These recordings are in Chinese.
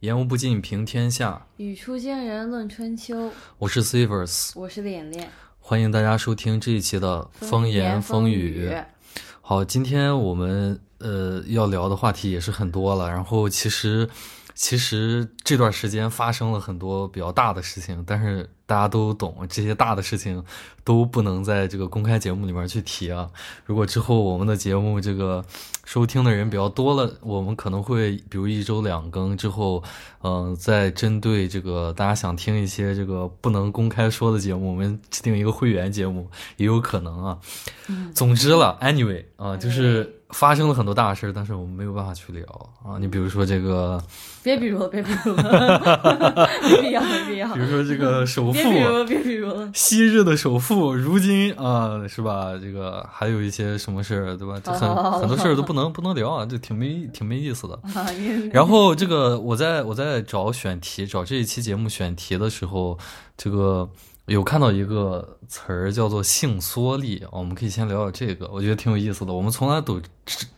言无不尽，平天下。语出惊人，论春秋。我是 Sivers，我是脸脸。欢迎大家收听这一期的风言风语。好，今天我们呃要聊的话题也是很多了。然后其实其实这段时间发生了很多比较大的事情，但是。大家都懂，这些大的事情都不能在这个公开节目里面去提啊。如果之后我们的节目这个收听的人比较多了，我们可能会比如一周两更之后，嗯，再针对这个大家想听一些这个不能公开说的节目，我们制定一个会员节目也有可能啊。总之了，anyway 啊，就是发生了很多大事，但是我们没有办法去聊啊。你比如说这个，别比如了，别比如了，没必要，没必要。比如说这个首富。别比如，别比如了。昔日的首富，如今啊，是吧？这个还有一些什么事儿，对吧？很很多事儿都不能 不能聊啊，就挺没挺没意思的。然后这个我在我在找选题，找这一期节目选题的时候，这个有看到一个词儿叫做性缩力，我们可以先聊聊这个，我觉得挺有意思的。我们从来都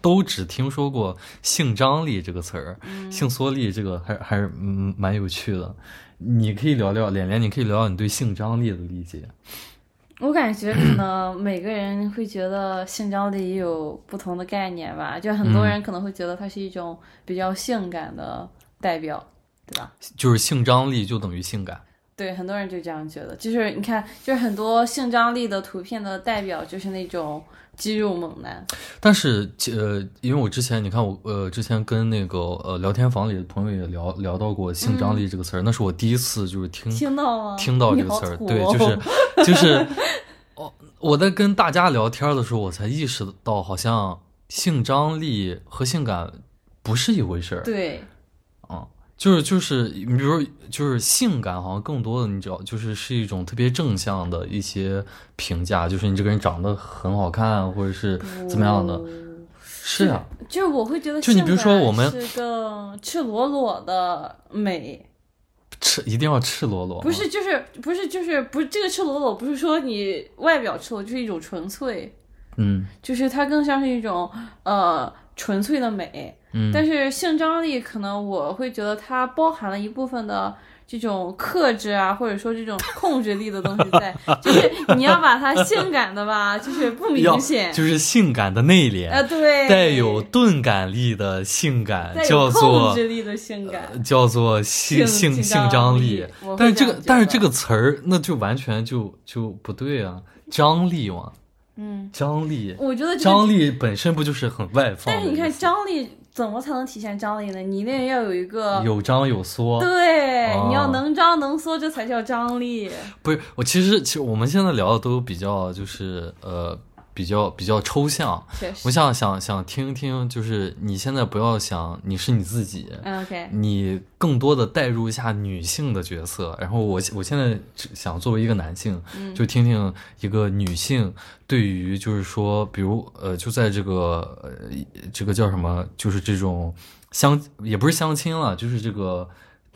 都只听说过性张力这个词儿，性缩力这个还还是嗯蛮有趣的。你可以聊聊，连连，你可以聊聊你对性张力的理解。我感觉可能每个人会觉得性张力也有不同的概念吧，就很多人可能会觉得它是一种比较性感的代表，对吧？就是性张力就等于性感。对，很多人就这样觉得。就是你看，就是很多性张力的图片的代表就是那种。肌肉猛男，但是呃，因为我之前你看我呃，之前跟那个呃聊天房里的朋友也聊聊到过性张力这个词儿，那是我第一次就是听听到听到这个词儿，对，就是 就是哦，我在跟大家聊天的时候，我才意识到好像性张力和性感不是一回事儿，对。就是就是，你比如，就是性感，好像更多的，你知道，就是是一种特别正向的一些评价，就是你这个人长得很好看，或者是怎么样的。是啊，就是我会觉得，就你比如说，我们是个赤裸裸的美，赤一定要赤裸裸，不是，就是不是，就是不是这个赤裸裸，不是说你外表赤裸，就是一种纯粹，嗯，就是它更像是一种呃纯粹的美。但是性张力可能我会觉得它包含了一部分的这种克制啊，或者说这种控制力的东西在，就是你要把它性感的吧，就是不明显，就是性感的内敛啊，对，带有钝感力的性感，叫做控制力的性感，叫做性性性张力。但是这个但是这个词儿那就完全就就不对啊，张力嘛，嗯，张力，我觉得张力本身不就是很外放？但是你看张力。怎么才能体现张力呢？你那要有一个有张有缩，对，你要能张能缩，这才叫张力。不是我，其实其实我们现在聊的都比较就是呃。比较比较抽象，我想想想听听，就是你现在不要想你是你自己，OK，你更多的代入一下女性的角色，然后我我现在想作为一个男性，就听听一个女性对于就是说，比如呃，就在这个呃这个叫什么，就是这种相也不是相亲了，就是这个。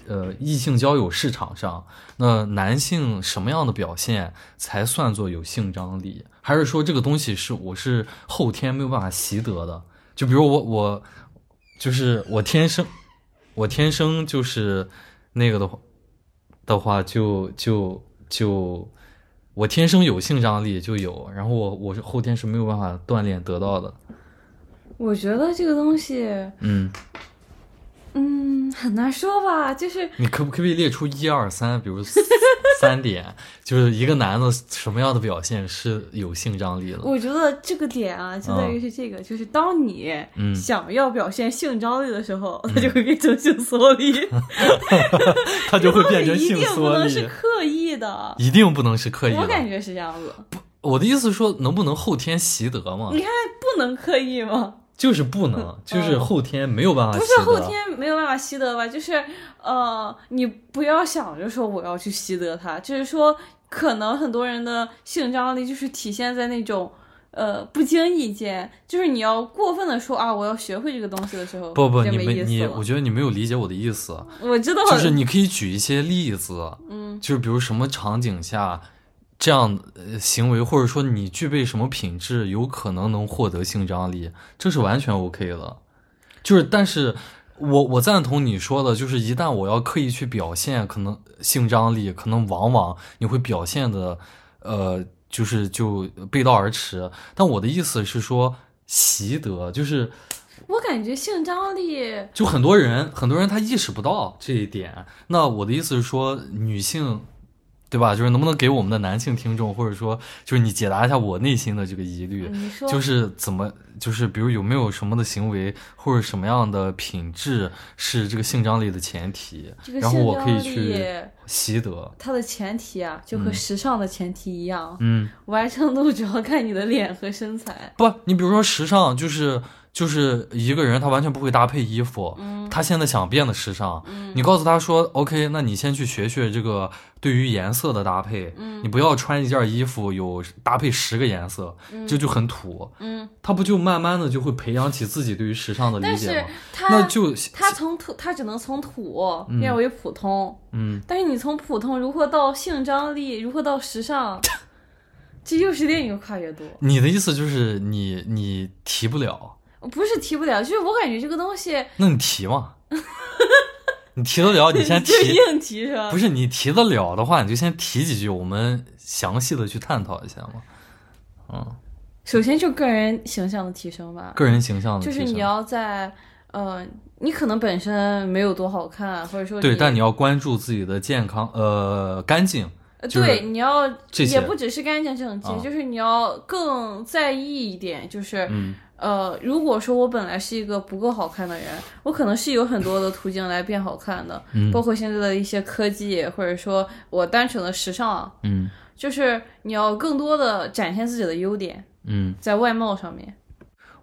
呃，异性交友市场上，那男性什么样的表现才算作有性张力？还是说这个东西是我是后天没有办法习得的？就比如我我就是我天生我天生就是那个的话的话，就就就我天生有性张力就有，然后我我是后天是没有办法锻炼得到的。我觉得这个东西，嗯。嗯，很难说吧，就是你可不可以列出一二三，比如三 点，就是一个男的什么样的表现是有性张力的？我觉得这个点啊，就在于是这个，就是当你想要表现性张力的时候，他就会变成性缩力，他就会变成性缩力。一定不能是刻意的，一定不能是刻意的。我感觉是这样子。不，我的意思是说，能不能后天习得嘛？你看，不能刻意吗？就是不能，就是后天没有办法。不是后天没有办法习得吧？就是呃，你不要想着说我要去习得它，就是说可能很多人的性张力就是体现在那种呃不经意间，就是你要过分的说啊我要学会这个东西的时候，不不，你没你，我觉得你没有理解我的意思。我知道，就是你可以举一些例子，嗯，就是比如什么场景下。这样呃行为，或者说你具备什么品质，有可能能获得性张力，这是完全 OK 的。就是，但是我我赞同你说的，就是一旦我要刻意去表现可能性张力，可能往往你会表现的，呃，就是就背道而驰。但我的意思是说，习得就是我感觉性张力，就很多人很多人他意识不到这一点。那我的意思是说，女性。对吧？就是能不能给我们的男性听众，或者说，就是你解答一下我内心的这个疑虑，就是怎么，就是比如有没有什么的行为或者什么样的品质是这个性张力的前提，然后我可以去习得。它的前提啊，就和时尚的前提一样，嗯，完成度主要看你的脸和身材。不，你比如说时尚就是。就是一个人，他完全不会搭配衣服，他现在想变得时尚，你告诉他说，OK，那你先去学学这个对于颜色的搭配，你不要穿一件衣服有搭配十个颜色，这就很土，他不就慢慢的就会培养起自己对于时尚的理解吗？那就他从土，他只能从土变为普通，嗯，但是你从普通如何到性张力，如何到时尚，这又是另一个跨越度。你的意思就是你你提不了。不是提不了，就是我感觉这个东西。那你提嘛？你提得了，你先 提。硬提是吧？不是你提得了的话，你就先提几句，我们详细的去探讨一下嘛。嗯。首先就个人形象的提升吧。个人形象的提升。就是你要在呃，你可能本身没有多好看，或者说对，但你要关注自己的健康，呃，干净。对，你要也不只是干净整洁，就是你要更在意一点，就是嗯。呃，如果说我本来是一个不够好看的人，我可能是有很多的途径来变好看的，包括现在的一些科技，或者说我单纯的时尚，嗯，就是你要更多的展现自己的优点，嗯，在外貌上面。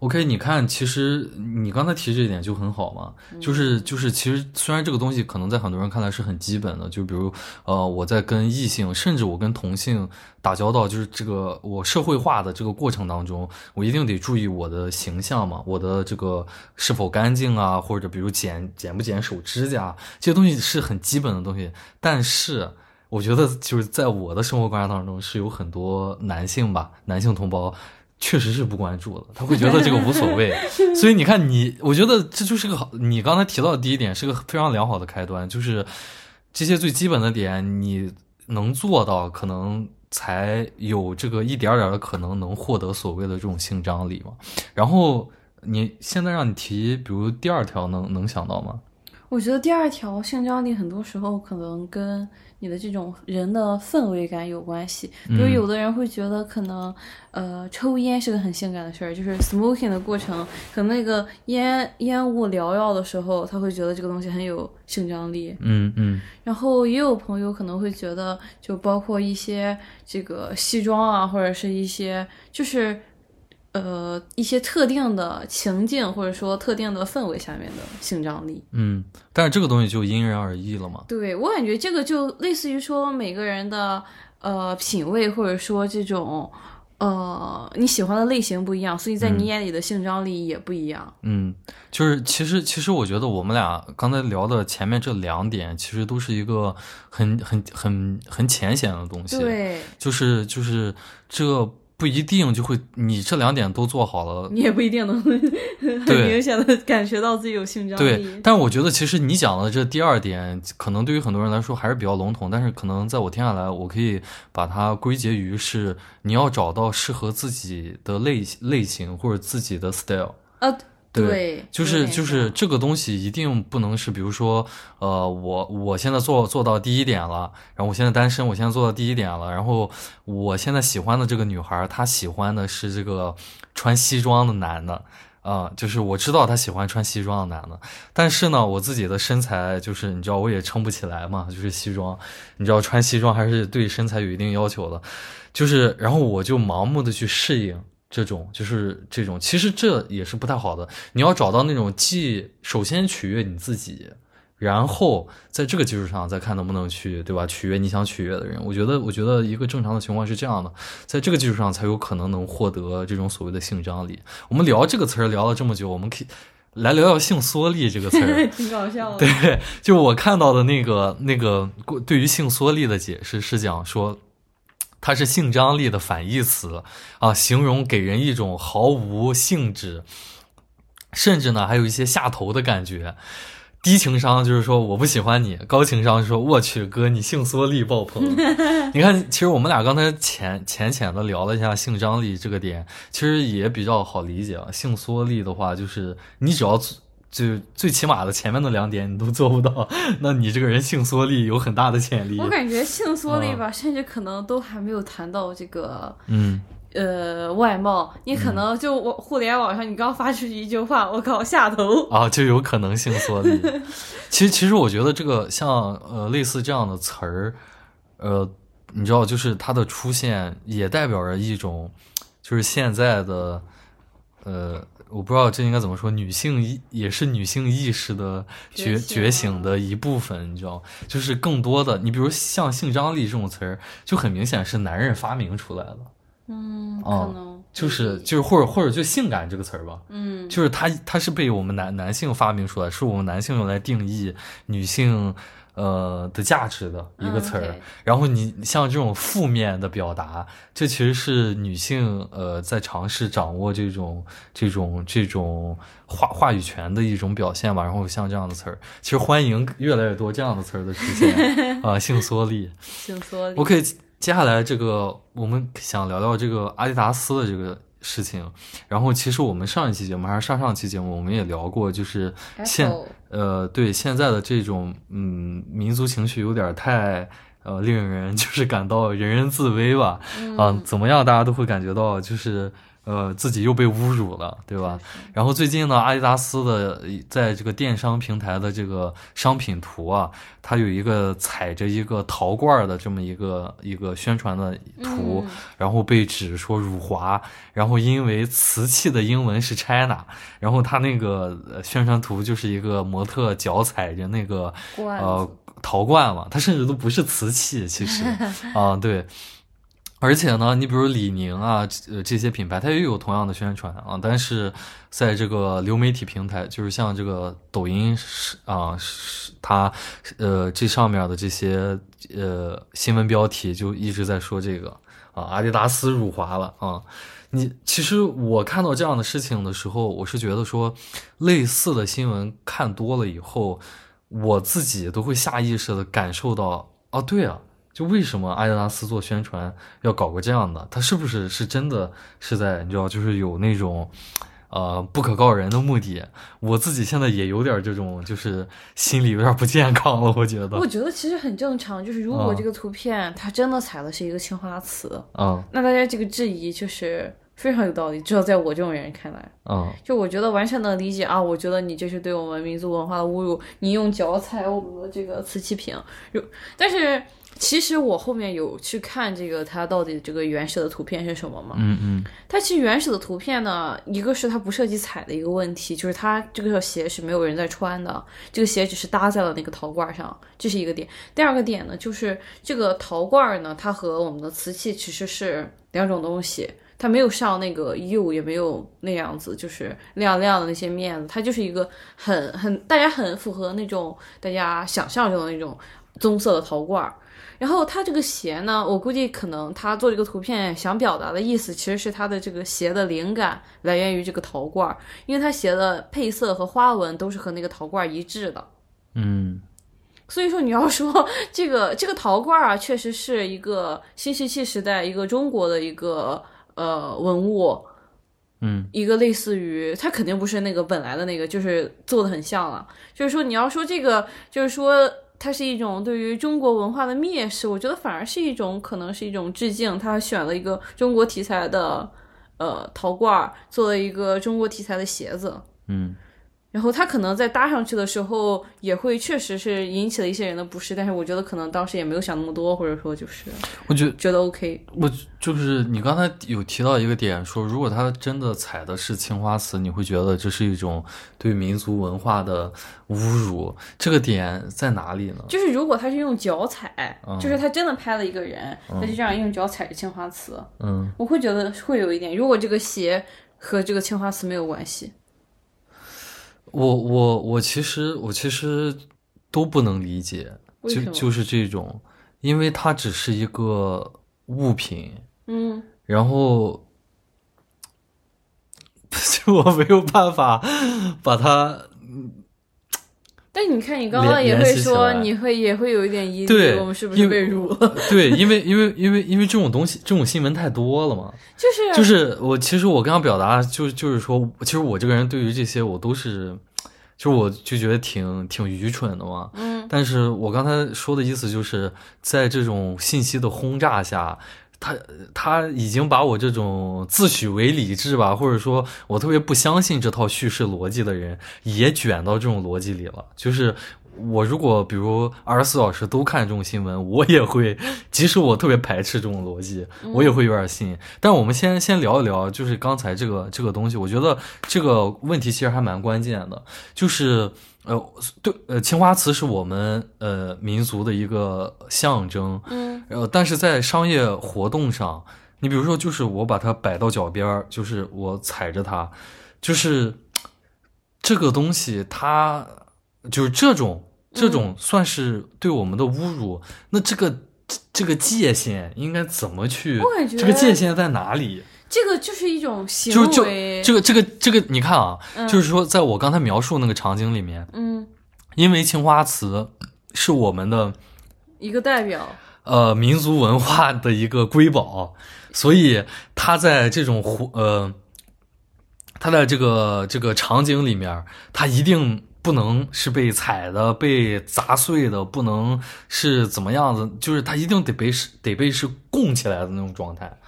OK，你看，其实你刚才提这一点就很好嘛，就是就是，其实虽然这个东西可能在很多人看来是很基本的，就比如呃，我在跟异性，甚至我跟同性打交道，就是这个我社会化的这个过程当中，我一定得注意我的形象嘛，我的这个是否干净啊，或者比如剪剪不剪手指甲，这些东西是很基本的东西。但是我觉得就是在我的生活观察当中，是有很多男性吧，男性同胞。确实是不关注的，他会觉得这个无所谓，所以你看你，我觉得这就是个好。你刚才提到的第一点是个非常良好的开端，就是这些最基本的点你能做到，可能才有这个一点点的可能能获得所谓的这种性张力嘛。然后你现在让你提，比如第二条，能能想到吗？我觉得第二条性张力很多时候可能跟你的这种人的氛围感有关系。比如有的人会觉得可能，呃，抽烟是个很性感的事儿，就是 smoking 的过程，可能那个烟烟雾缭绕的时候，他会觉得这个东西很有性张力。嗯嗯。然后也有朋友可能会觉得，就包括一些这个西装啊，或者是一些就是。呃，一些特定的情境或者说特定的氛围下面的性张力，嗯，但是这个东西就因人而异了嘛。对我感觉这个就类似于说每个人的呃品味或者说这种呃你喜欢的类型不一样，所以在你眼里的性张力也不一样。嗯，就是其实其实我觉得我们俩刚才聊的前面这两点，其实都是一个很很很很浅显的东西。对，就是就是这。不一定就会，你这两点都做好了，你也不一定能 很明显的感觉到自己有性张力。对，但我觉得其实你讲的这第二点，可能对于很多人来说还是比较笼统。但是可能在我听下来，我可以把它归结于是你要找到适合自己的类类型或者自己的 style。呃。对，就是就是这个东西一定不能是，比如说，呃，我我现在做做到第一点了，然后我现在单身，我现在做到第一点了，然后我现在喜欢的这个女孩，她喜欢的是这个穿西装的男的，啊，就是我知道她喜欢穿西装的男的，但是呢，我自己的身材就是你知道我也撑不起来嘛，就是西装，你知道穿西装还是对身材有一定要求的，就是然后我就盲目的去适应。这种就是这种，其实这也是不太好的。你要找到那种既首先取悦你自己，然后在这个基础上再看能不能去，对吧？取悦你想取悦的人。我觉得，我觉得一个正常的情况是这样的，在这个基础上才有可能能获得这种所谓的性张力。我们聊这个词儿聊了这么久，我们可以来聊聊性缩力这个词儿，挺搞笑的。对，就我看到的那个那个对于性缩力的解释是讲说。它是性张力的反义词啊，形容给人一种毫无兴致，甚至呢还有一些下头的感觉。低情商就是说我不喜欢你，高情商说我去哥你性缩力爆棚。你看，其实我们俩刚才浅浅浅的聊了一下性张力这个点，其实也比较好理解啊。性缩力的话，就是你只要就最起码的前面的两点你都做不到，那你这个人性缩力有很大的潜力。我感觉性缩力吧，甚至可能都还没有谈到这个，嗯。呃，外貌，你可能就我互联网上，你刚发出去一句话，我靠，下头啊，就有可能性缩力。其实，其实我觉得这个像呃类似这样的词儿，呃，你知道，就是它的出现也代表着一种，就是现在的呃，我不知道这应该怎么说，女性意也是女性意识的觉觉醒的一部分，你知道，就是更多的，你比如像性张力这种词儿，就很明显是男人发明出来的。嗯，可能就是就是或者或者就性感这个词儿吧，嗯，就是它它是被我们男男性发明出来，是我们男性用来定义女性呃的价值的一个词儿。然后你像这种负面的表达，这其实是女性呃在尝试掌握这种这种这种话话语权的一种表现吧。然后像这样的词儿，其实欢迎越来越多这样的词儿的出现 啊，性缩力，性缩力，我可以。接下来这个，我们想聊聊这个阿迪达斯的这个事情。然后，其实我们上一期节目还是上上期节目，我们也聊过，就是现呃，对现在的这种嗯民族情绪有点太呃令人 就是感到人人自危吧。嗯，怎么样，大家都会感觉到就是。呃，自己又被侮辱了，对吧？然后最近呢，阿迪达斯的在这个电商平台的这个商品图啊，它有一个踩着一个陶罐的这么一个一个宣传的图，然后被指说辱华，然后因为瓷器的英文是 China，然后它那个宣传图就是一个模特脚踩着那个呃陶罐嘛，它甚至都不是瓷器，其实 啊，对。而且呢，你比如李宁啊，呃，这些品牌它也有同样的宣传啊，但是在这个流媒体平台，就是像这个抖音是啊，是它呃这上面的这些呃新闻标题就一直在说这个啊，阿迪达斯辱华了啊。你其实我看到这样的事情的时候，我是觉得说，类似的新闻看多了以后，我自己都会下意识的感受到，啊，对啊。就为什么阿迪达斯做宣传要搞个这样的？他是不是是真的是在你知道，就是有那种，呃，不可告人的目的？我自己现在也有点这种，就是心里有点不健康了。我觉得，我觉得其实很正常。就是如果这个图片它真的采的是一个青花瓷，嗯，那大家这个质疑就是非常有道理。至少在我这种人看来，嗯，就我觉得完全能理解啊。我觉得你这是对我们民族文化的侮辱，你用脚踩我们的这个瓷器瓶，但是。其实我后面有去看这个，它到底这个原始的图片是什么嘛？嗯嗯，它其实原始的图片呢，一个是它不涉及彩的一个问题，就是它这个鞋是没有人在穿的，这个鞋只是搭在了那个陶罐上，这是一个点。第二个点呢，就是这个陶罐呢，它和我们的瓷器其实是两种东西，它没有上那个釉，也没有那样子就是亮亮的那些面子，它就是一个很很大家很符合那种大家想象中的那种棕色的陶罐。然后它这个鞋呢，我估计可能他做这个图片想表达的意思，其实是它的这个鞋的灵感来源于这个陶罐，因为它鞋的配色和花纹都是和那个陶罐一致的。嗯，所以说你要说 这个这个陶罐啊，确实是一个新石器时代一个中国的一个呃文物，嗯，一个类似于它肯定不是那个本来的那个，就是做的很像了。就是说你要说这个，就是说。它是一种对于中国文化的蔑视，我觉得反而是一种可能是一种致敬。他选了一个中国题材的，呃，陶罐，做了一个中国题材的鞋子，嗯。然后他可能在搭上去的时候，也会确实是引起了一些人的不适，但是我觉得可能当时也没有想那么多，或者说就是，我觉觉得 OK。我就是你刚才有提到一个点，说如果他真的踩的是青花瓷，你会觉得这是一种对民族文化的侮辱。这个点在哪里呢？就是如果他是用脚踩，就是他真的拍了一个人，他就这样用脚踩着青花瓷，嗯，我会觉得会有一点。如果这个鞋和这个青花瓷没有关系。我我我其实我其实都不能理解，就就是这种，因为它只是一个物品，嗯，然后 就我没有办法把它但你看，你刚刚也会说，你会也会有一点疑虑，对我们是不是被辱了？对，因为因为因为因为这种东西，这种新闻太多了嘛。就是就是我其实我刚刚表达就就是说，其实我这个人对于这些我都是，就我就觉得挺挺愚蠢的嘛。嗯，但是我刚才说的意思就是在这种信息的轰炸下，他他已经把我这种自诩为理智吧，或者说我特别不相信这套叙事逻辑的人，也卷到这种逻辑里了。就是我如果比如二十四小时都看这种新闻，我也会，即使我特别排斥这种逻辑，我也会有点信。但我们先先聊一聊，就是刚才这个这个东西，我觉得这个问题其实还蛮关键的，就是。呃，对，呃，青花瓷是我们呃民族的一个象征，嗯，呃，但是在商业活动上，你比如说，就是我把它摆到脚边儿，就是我踩着它，就是这个东西它，就是这种这种算是对我们的侮辱。那这个这个界限应该怎么去？这个界限在哪里？这个就是一种行就就为，这个这个这个，你看啊，嗯。就是说，在我刚才描述那个场景里面，嗯，因为青花瓷是我们的一个代表，呃民族文化的一个瑰宝，所以它在这种湖呃，它在这个这个场景里面，它一定不能是被踩的、被砸碎的，不能是怎么样子，就是它一定得被是得被是供起来的那种状态，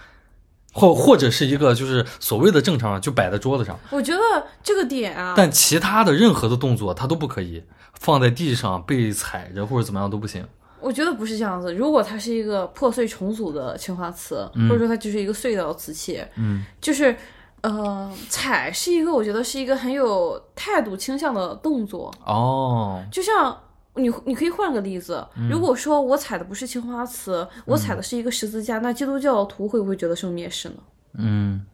或或者是一个就是所谓的正常，就摆在桌子上。我觉得这个点啊，但其他的任何的动作，它都不可以放在地上被踩着或者怎么样都不行。我觉得不是这样子。如果它是一个破碎重组的青花瓷，或者说它就是一个碎掉的瓷器，嗯，就是呃，踩是一个我觉得是一个很有态度倾向的动作。哦，就像你，你可以换个例子，如果说我踩的不是青花瓷，我踩的是一个十字架，那基督教徒会不会觉得受蔑视呢？嗯，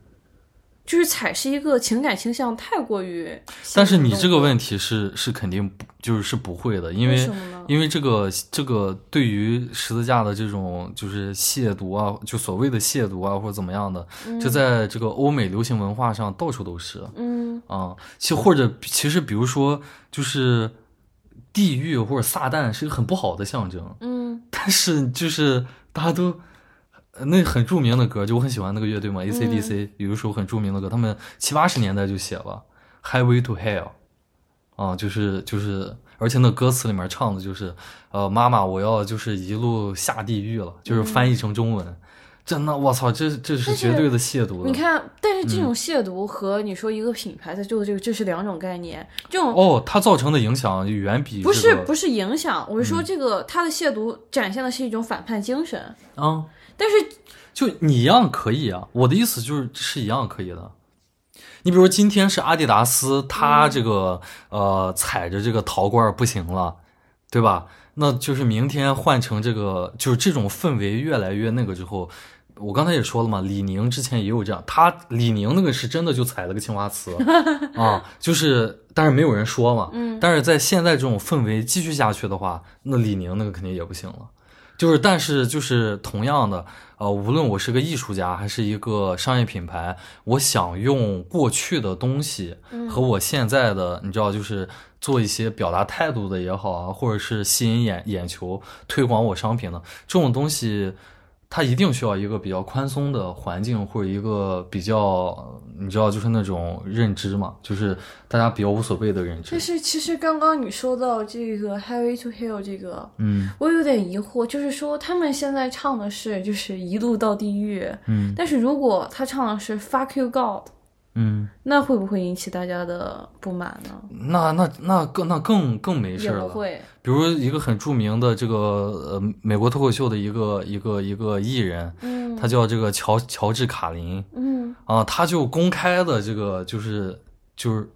就是踩是一个情感倾向太过于，但是你这个问题是是肯定不就是是不会的，因为？因为这个这个对于十字架的这种就是亵渎啊，就所谓的亵渎啊或者怎么样的，就在这个欧美流行文化上到处都是嗯啊。其或者其实比如说就是地狱或者撒旦是一个很不好的象征，嗯。但是就是大家都。呃那很著名的歌，就我很喜欢那个乐队嘛，AC/DC，、有一首很著名的歌，他们七八十年代就写了《Highway to Hell》，啊，就是就是，而且那歌词里面唱的就是，呃，妈妈，我要就是一路下地狱了，就是翻译成中文，真的，我操，这这是绝对的亵渎的。你看，但是这嗯种亵渎和你说一个品牌在做的这个，这是两种概念。这种哦，它造成的影响远比不这个是不是影响，我是嗯说这个它的亵渎展现的是一种反叛精神，啊，但是就你一样可以啊，我的意思就是是一样可以的。你比如说今天是阿迪达斯，它这个、呃踩着这个陶罐不行了，对吧？那就是明天换成这个，就是这种氛围越来越那个之后，我刚才也说了嘛，李宁之前也有这样，他李宁那个是真的就踩了个青花瓷 啊，就是但是没有人说嘛，嗯但是在现在这种氛围继续下去的话，那李宁那个肯定也不行了。就是，但是就是同样的，呃，无论我是个艺术家还是一个商业品牌，我想用过去的东西和我现在的，你知道，就是做一些表达态度的也好啊，或者是吸引眼眼球、推广我商品的这种东西，它一定需要一个比较宽松的环境，或者一个比较，你知道，就是那种认知嘛，就是大家比较无所谓的认知但。是其实刚刚你说到这个 Highway to Hell 这个，嗯我有点疑惑，就是说他们现在唱的是就是一路到地狱，嗯但是如果他唱的是 Fuck you God，嗯，那会不会引起大家的不满呢？那那那更那更更没事了。不会，比如一个很著名的这个呃美国脱口秀的一个一个一个艺人，嗯。他叫这个乔乔治卡林。嗯。啊，他就公开的这个就是就是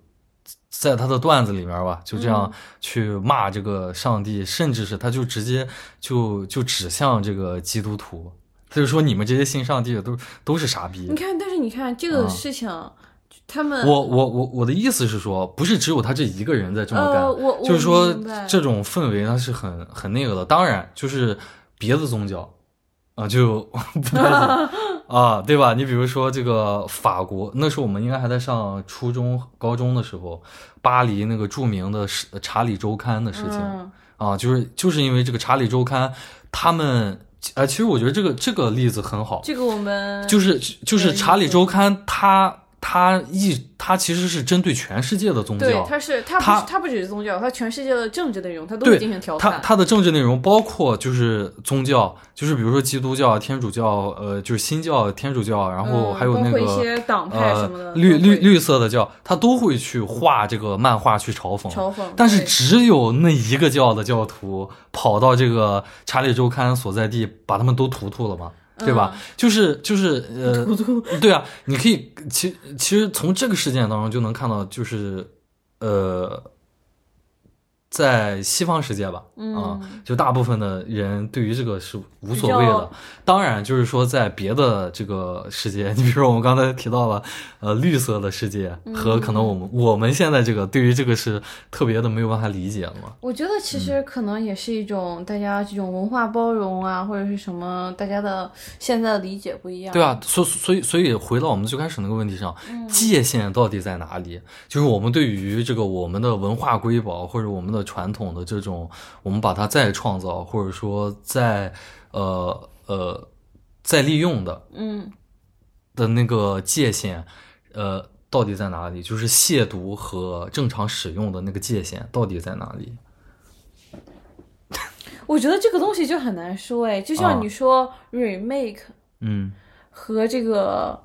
在他的段子里面吧，就这样去骂这个上帝，甚至是他就直接就就指向这个基督徒，他就说你们这些信上帝的都都是傻逼。你。看，但是你看这个啊。事情，他们我我我我的意思是说，不是只有他这一个人在这么干，呃，我我就是说这种氛围它是很很那个的。当然，就是别的宗教啊，就不太行 啊，对吧？你比如说这个法国，那时候我们应该还在上初中、高中的时候，巴黎那个著名的《查理周刊》的事情啊，就是就是因为这个《查理周刊》，他们。哎，其实我觉得这个这个例子很好。这个我们就是就是《查理周刊》，它它一它其实是针对全世界的宗教。对，它是它不它不只是宗教，它全世界的政治内容，它都会进行调侃。它它的政治内容包括就是宗教，就是比如说基督教、天主教，呃，就是新教、天主教，然后还有那个一些党派什么的，绿绿绿色的教，它都会去画这个漫画去嘲讽。嘲讽。但是只有那一个教的教徒跑到这个《查理周刊》所在地，把他们都屠屠了吗？对吧？就是就是呃 对啊，你可以其其实从这个事件当中就能看到，就是呃。在西方世界吧，啊，就大部分的人对于这个是无所谓的。当然，就是说在别的这个世界，你比如说我们刚才提到了，呃，绿色的世界和可能我们我们现在这个对于这个是特别的没有办法理解了嘛。我觉得其实可能也是一种大家这种文化包容啊，或者是什么，大家的现在的理解不一样。对啊，所所以所以回到我们最开始那个问题上，界限到底在哪里？就是我们对于这个我们的文化瑰宝或者我们的。传统的这种，我们把它再创造，或者说再呃呃再利用的，嗯，的那个界限，呃，到底在哪里？就是亵渎和正常使用的那个界限到底在哪里？我觉得这个东西就很难说，哎，就像你说 remake，嗯，和这个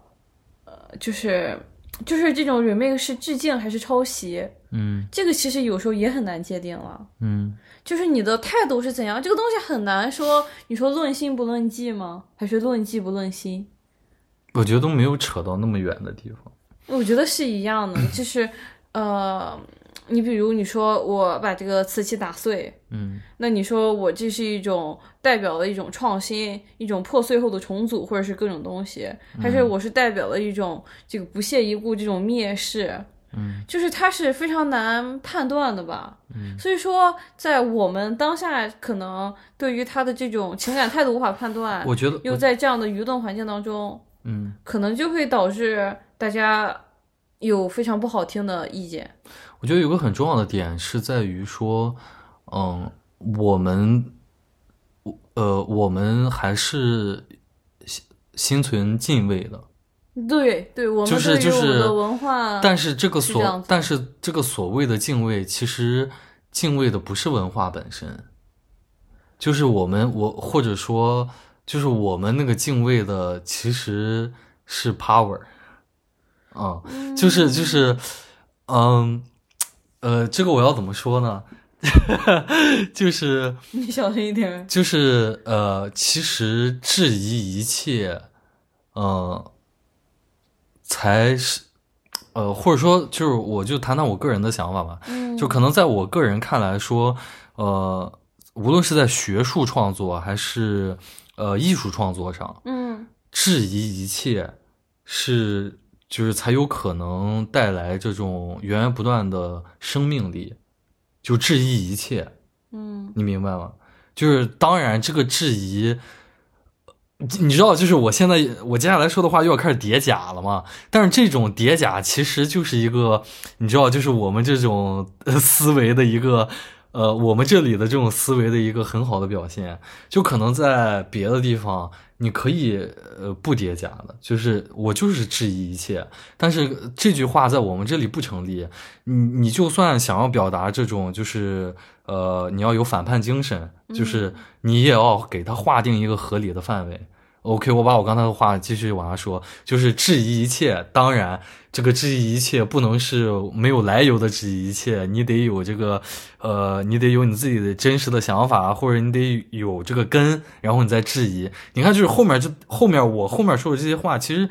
呃，就是就是这种 remake 是致敬还是抄袭？嗯，这个其实有时候也很难界定了。嗯，就是你的态度是怎样，这个东西很难说。你说论心不论迹吗？还是论迹不论心？我觉得都没有扯到那么远的地方。我觉得是一样的，就是呃，你比如你说我把这个瓷器打碎，嗯，那你说我这是一种代表了一种创新，一种破碎后的重组，或者是各种东西，还是我是代表了一种这个不屑一顾这种蔑视？嗯，就是它是非常难判断的吧，嗯，所以说在我们当下可能对于他的这种情感态度无法判断，我觉得又在这样的舆论环境当中，嗯，可能就会导致大家有非常不好听的意见。我觉得有个很重要的点是在于说，嗯，我们，呃，我们还是心心存敬畏的。对对，我们就是就是文化，但是这个所，但是这个所谓的敬畏，其实敬畏的不是文化本身，就是我们我或者说就是我们那个敬畏的其实是 power，啊，就是就是嗯呃，这个我要怎么说呢？就是你小心一点，就是呃，其实质疑一切，嗯。才是，呃，或者说，就是我就谈谈我个人的想法吧。嗯，就可能在我个人看来说，呃，无论是在学术创作还是呃艺术创作上，嗯，质疑一切是就是才有可能带来这种源源不断的生命力。就质疑一切，嗯，你明白吗？就是当然这个质疑。你知道，就是我现在我接下来说的话又要开始叠假了嘛？但是这种叠假其实就是一个，你知道，就是我们这种思维的一个，呃，我们这里的这种思维的一个很好的表现。就可能在别的地方你可以呃不叠加的，就是我就是质疑一切。但是这句话在我们这里不成立。你你就算想要表达这种，就是呃你要有反叛精神，就是你也要给他划定一个合理的范围。OK，我把我刚才的话继续往下说，就是质疑一切。当然，这个质疑一切不能是没有来由的质疑一切，你得有这个，呃，你得有你自己的真实的想法，或者你得有这个根，然后你再质疑。你看，就是后面这后面我后面说的这些话，其实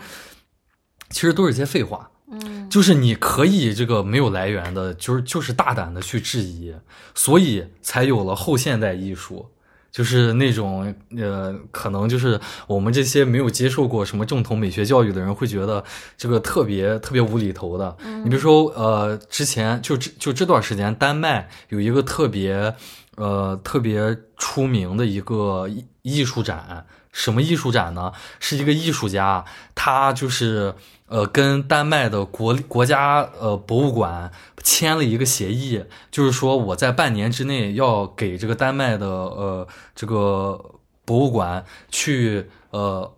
其实都是些废话。嗯，就是你可以这个没有来源的，就是就是大胆的去质疑，所以才有了后现代艺术。就是那种呃，可能就是我们这些没有接受过什么正统美学教育的人会觉得这个特别特别无厘头的。你比如说呃，之前就这就这段时间，丹麦有一个特别呃特别出名的一个艺术展，什么艺术展呢？是一个艺术家，他就是呃跟丹麦的国国家呃博物馆签了一个协议，就是说我在半年之内要给这个丹麦的呃这个博物馆去呃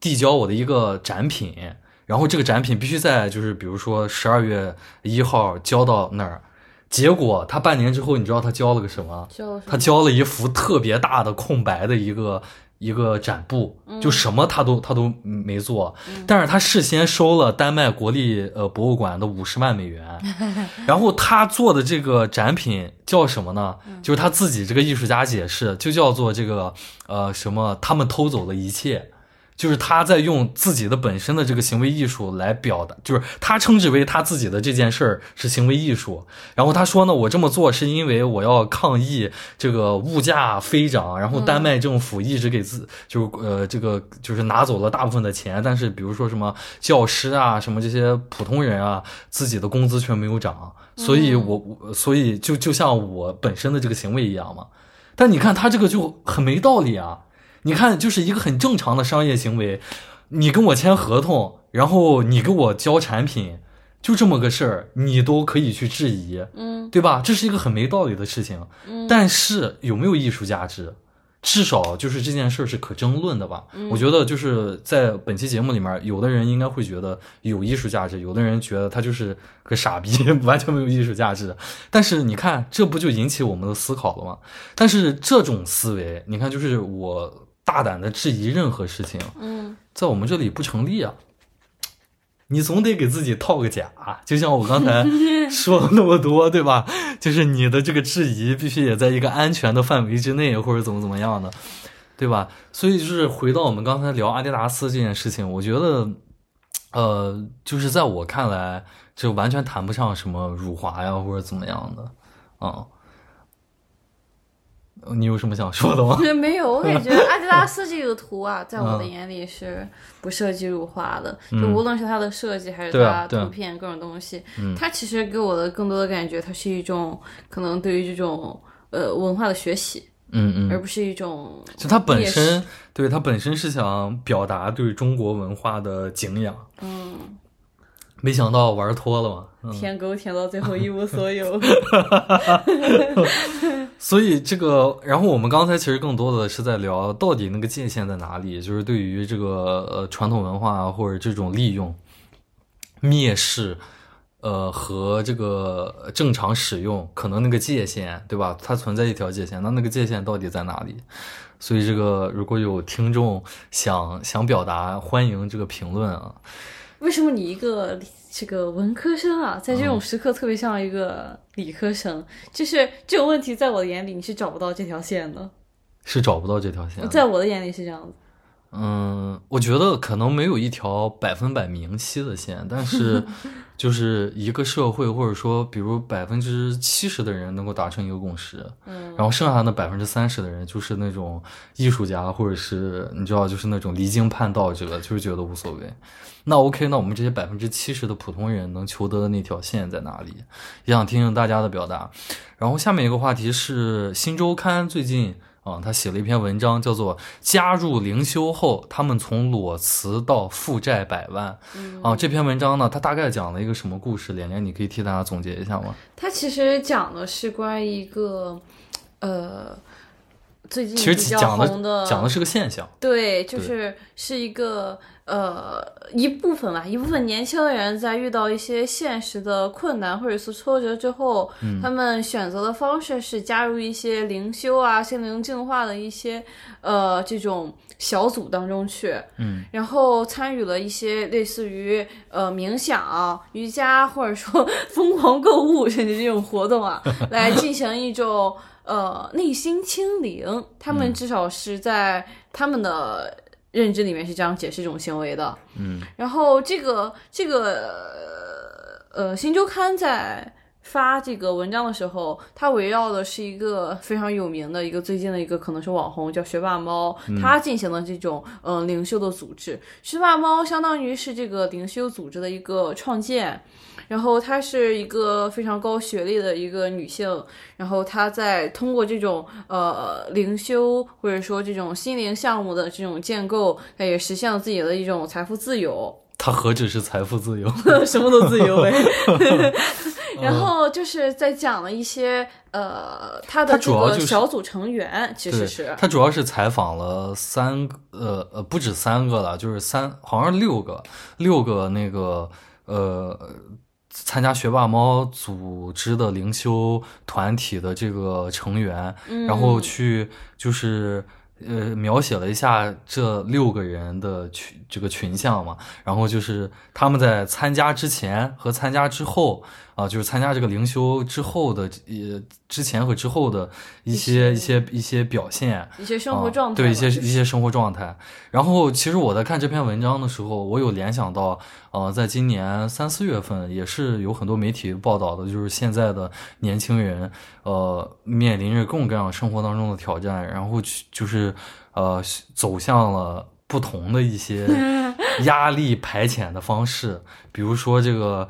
递交我的一个展品，然后这个展品必须在就是比如说十二月一号交到那儿。结果他半年之后，你知道他交了个什么？他交了一幅特别大的空白的一个一个展布，就什么他都他都没做。但是他事先收了丹麦国立呃博物馆的五十万美元，然后他做的这个展品叫什么呢？就是他自己这个艺术家解释，就叫做这个呃什么？他们偷走了一切。就是他在用自己的本身的这个行为艺术来表达，就是他称之为他自己的这件事儿是行为艺术。然后他说呢，我这么做是因为我要抗议这个物价飞涨，然后丹麦政府一直给自就是呃这个就是拿走了大部分的钱，但是比如说什么教师啊什么这些普通人啊自己的工资却没有涨，所以我所以就就像我本身的这个行为一样嘛。但你看他这个就很没道理啊。你看，就是一个很正常的商业行为，你跟我签合同，然后你给我交产品，就这么个事儿，你都可以去质疑，嗯，对吧？这是一个很没道理的事情，嗯，但是有没有艺术价值？至少就是这件事儿是可争论的吧？我觉得就是在本期节目里面，有的人应该会觉得有艺术价值，有的人觉得他就是个傻逼，完全没有艺术价值。但是你看，这不就引起我们的思考了吗？但是这种思维，你看，就是我。大胆的质疑任何事情，嗯，在我们这里不成立啊！你总得给自己套个假，就像我刚才 说了那么多，对吧？就是你的这个质疑必须也在一个安全的范围之内，或者怎么怎么样的，对吧？所以就是回到我们刚才聊阿迪达斯这件事情，我觉得，呃，就是在我看来，这完全谈不上什么辱华呀，或者怎么样的，啊。你有什么想说的吗？没有，我感觉阿迪达斯这个图啊，在我的眼里是不涉及辱华的。就无论是它的设计，还是它图片各种东西，它其实给我的更多的感觉，它是一种可能对于这种呃文化的学习，嗯嗯，而不是一种就它本身，对它本身是想表达对中国文化的敬仰，嗯。没想到玩脱了嘛？舔狗舔到最后一无所有。所以这个，然后我们刚才其实更多的是在聊到底那个界限在哪里，就是对于这个呃传统文化或者这种利用、蔑视，呃和这个正常使用，可能那个界限对吧？它存在一条界限，那那个界限到底在哪里？所以这个如果有听众想想表达，欢迎这个评论啊。为什么你一个这个文科生啊，在这种时刻特别像一个理科生？就是这种问题，在我的眼里你是找不到这条线的，是找不到这条线。在我的眼里是这样子。嗯，我觉得可能没有一条百分百明晰的线，但是 就是一个社会，或者说，比如百分之七十的人能够达成一个共识，嗯，然后剩下的百分之三十的人就是那种艺术家，或者是你知道，就是那种离经叛道者，就是觉得无所谓。那 OK，那我们这些百分之七十的普通人能求得的那条线在哪里？也想听听大家的表达。然后下面一个话题是《新周刊》最近。啊，他写了一篇文章，叫做《加入灵修后，他们从裸辞到负债百万》。啊，这篇文章呢，它大概讲了一个什么故事？连连，你可以替大家总结一下吗？它其实讲的是关于一个，呃，最近其实讲的讲的是个现象。对，就是是一个。呃，一部分吧，一部分年轻的人在遇到一些现实的困难或者是挫折之后，他们选择的方式是加入一些灵修啊、心灵净化的一些呃这种小组当中去，嗯，然后参与了一些类似于呃冥想、瑜伽或者说疯狂购物甚至这种活动啊，来进行一种呃内心清零。他们至少是在他们的。认知里面是这样解释这种行为的，嗯，然后这个这个呃，《新周刊》在发这个文章的时候，他围绕的是一个非常有名的一个最近的一个可能是网红，叫学霸猫，他进行了这种嗯、呃灵修的组织。学霸猫相当于是这个灵修组织的一个创建。然后她是一个非常高学历的一个女性，然后她在通过这种呃灵修或者说这种心灵项目的这种建构，她也实现了自己的一种财富自由。他何止是财富自由，什么都自由呗。然后就是在讲了一些呃，他的这个他主要就是小组成员其实是他主要是采访了三个呃呃不止三个了，就是三好像是六个六个那个呃参加学霸猫组织的灵修团体的这个成员，嗯然后去就是。呃，描写了一下这六个人的群这个群像嘛，然后就是他们在参加之前和参加之后啊、就是参加这个灵修之后的呃之前和之后的一些一些一些表现，一些生活状态、啊对一些一些生活状态。然后，其实我在看这篇文章的时候，我有联想到，呃，在今年三四月份，也是有很多媒体报道的，就是现在的年轻人，呃，面临着各种各样生活当中的挑战，然后去就是呃走向了不同的一些 压力排遣的方式，比如说这个，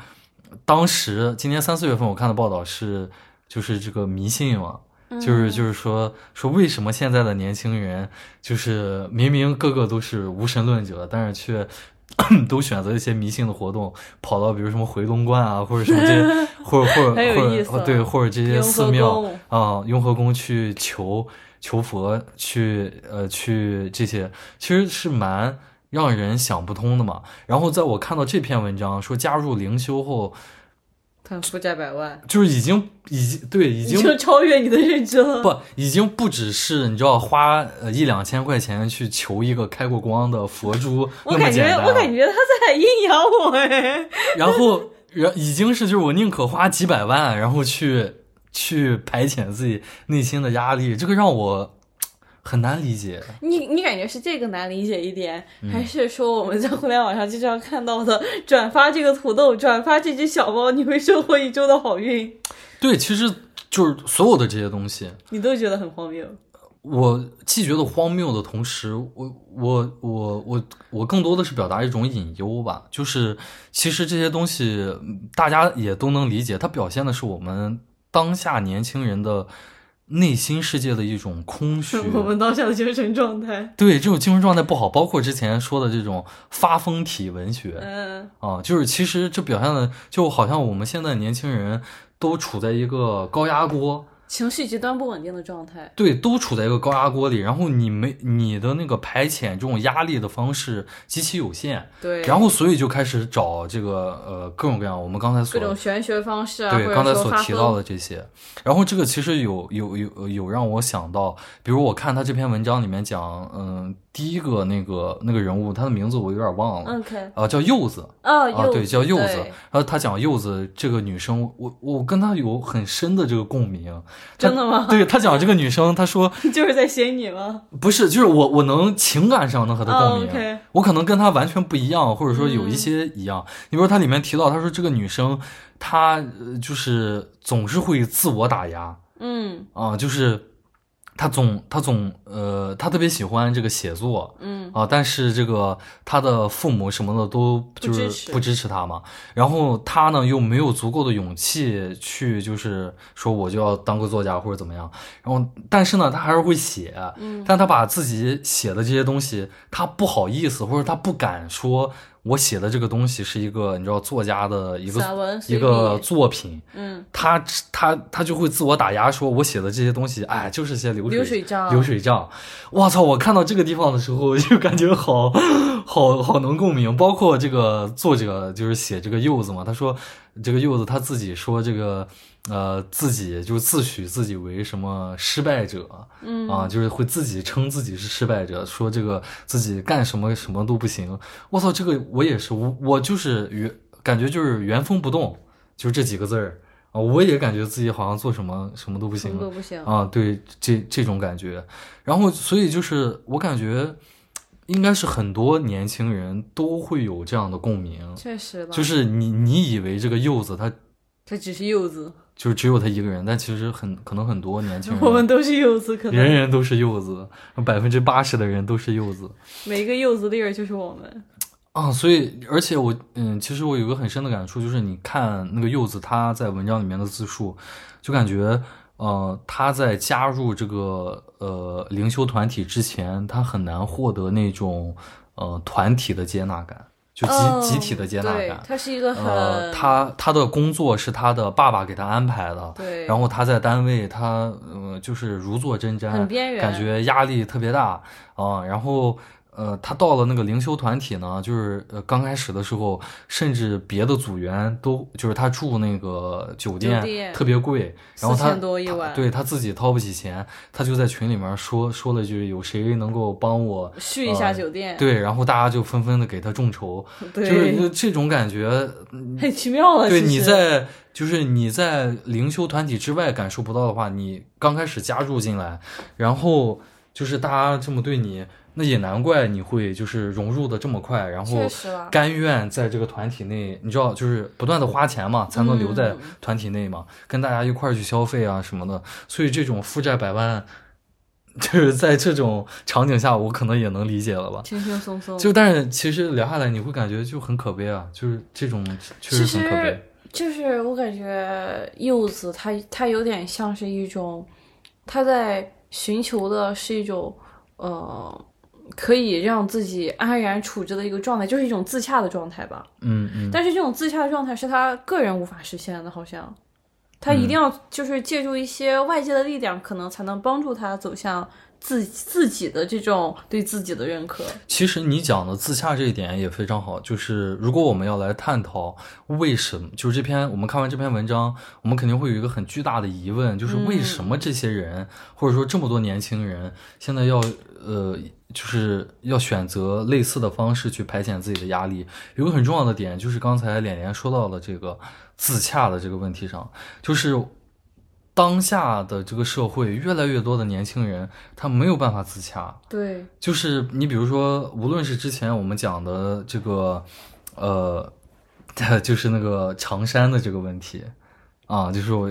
当时今年三四月份我看的报道是，就是这个迷信嘛。就是就是说说为什么现在的年轻人就是明明个个都是无神论者，但是却 都选择一些迷信的活动，跑到比如什么回龙观啊，或者什么这，或者或者或者对，或者这些寺庙啊、雍和宫去求求佛，去呃去这些，其实是蛮让人想不通的嘛。然后在我看到这篇文章说加入灵修后，他负债百万，就是已经已经对已已经经超越你的认知了。不，已经不只是你知道花呃一两千块钱去求一个开过光的佛珠我感觉我感觉他在阴阳我哎。然后然已经是就是我宁可花几百万，然后去去排遣自己内心的压力，这个让我很难理解。你你感觉是这个难理解一点，嗯还是说我们在互联网上经常看到的转发这个土豆、转发这只小猫，你会收获一周的好运？对，其实就是所有的这些东西，你都觉得很荒谬。我既觉得荒谬的同时，我我我我我更多的是表达一种隐忧吧，就是其实这些东西嗯大家也都能理解，它表现的是我们当下年轻人的内心世界的一种空虚。我们当下的精神状态，对这种精神状态不好，包括之前说的这种发疯体文学嗯，啊，就是其实这表现的就好像我们现在年轻人都处在一个高压锅。情绪极端不稳定的状态。对，都处在一个高压锅里，然后你没你的那个排遣这种压力的方式极其有限，对，然后所以就开始找这个呃各种各样我们刚才所各种玄学方式啊，对刚才所提到的这些，然后这个其实有有有有让我想到，比如我看他这篇文章里面讲，嗯，第一个那个那个人物，他的名字我有点忘了，OK，啊，叫柚子，哦，对，叫柚子。然后他讲柚子这个女生，我我跟她有很深的这个共鸣。真的吗对他讲这个女生，他说 就是在写你吗？不是，就是我我能情感上能和她共鸣，哦，OK 我可能跟她完全不一样，或者说有一些一样。你比如他里面提到，他说这个女生她呃就是总是会自我打压嗯啊，就是。她总，他总，呃，他特别喜欢这个写作，嗯。啊，但是这个他的父母什么的都就是不支持他嘛，然后他呢又没有足够的勇气去就是说我就要当个作家或者怎么样，然后但是呢他还是会写，嗯。但他把自己写的这些东西，他不好意思或者他不敢说我写的这个东西是一个你知道作家的一个一个作品，嗯，他他他就会自我打压，说我写的这些东西，哎，就是些流水流水账流水账。我操！我看到这个地方的时候，就感觉好好好能共鸣。包括这个作者就是写这个柚子嘛，他说这个柚子他自己说这个呃自己就自诩自己为什么失败者，嗯啊，就是会自己称自己是失败者，说这个自己干什么什么都不行。我操，这个我也是，我我就是原感觉就是原封不动，就这几个字儿啊，我也感觉自己好像做什么什么都不行什么都不行。啊，对，这这种感觉。然后，所以就是我感觉，应该是很多年轻人都会有这样的共鸣，确实吧，就是你你以为这个柚子它它只是柚子，就只有他一个人，但其实很可能很多年轻人，我们都是柚子，可能。人人都是柚子，百分之八十的人都是柚子，每一个柚子粒儿就是我们。啊，所以而且我嗯，其实我有个很深的感触，就是你看那个柚子他在文章里面的自述，就感觉呃他在加入这个呃灵修团体之前，他很难获得那种呃团体的接纳感，就集集体的接纳感。他是一个呃，他他的工作是他的爸爸给他安排的，对，然后他在单位他呃就是如坐针毡，很边缘，感觉压力特别大啊，然后。呃，他到了那个灵修团体呢，就是呃刚开始的时候，甚至别的组员都就是他住那个酒店特别贵，然后他对他自己掏不起钱，他就在群里面说说了句有谁能够帮我续一下酒店？对，然后大家就纷纷的给他众筹，就是这种感觉 太奇妙了。对，你在就是你在灵修团体之外感受不到的话，你刚开始加入进来，然后就是大家这么对你。那也难怪你会就是融入的这么快，然后甘愿在这个团体内，你知道，就是不断的花钱嘛，才能留在团体内嘛，跟大家一块儿去消费啊什么的。所以这种负债百万，就是 在这种场景下，我可能也能理解了吧。轻轻松松。就但是其实聊下来，你会感觉就很可悲啊，就是这种确实很可悲。就是我感觉柚子它它有点像是一种，他在寻求的是一种呃。可以让自己安然处之的一个状态，就是一种自洽的状态吧。嗯嗯。但是这种自洽的状态是他个人无法实现的，好像他一定要就是借助一些外界的力量，可能才能帮助他走向自自己的这种对自己的认可。其实你讲的自洽这一点也非常好，就是如果我们要来探讨为什么，就是这篇我们看完这篇文章，我们肯定会有一个很巨大的疑问，就是为什么这些人或者说这么多年轻人现在要呃。就是要选择类似的方式去排遣自己的压力。有个很重要的点，就是刚才脸脸说到了这个自洽的这个问题上，就是当下的这个社会，越来越多的年轻人他没有办法自洽。对，就是你比如说，无论是之前我们讲的这个，呃，就是那个长衫的这个问题啊，就是我。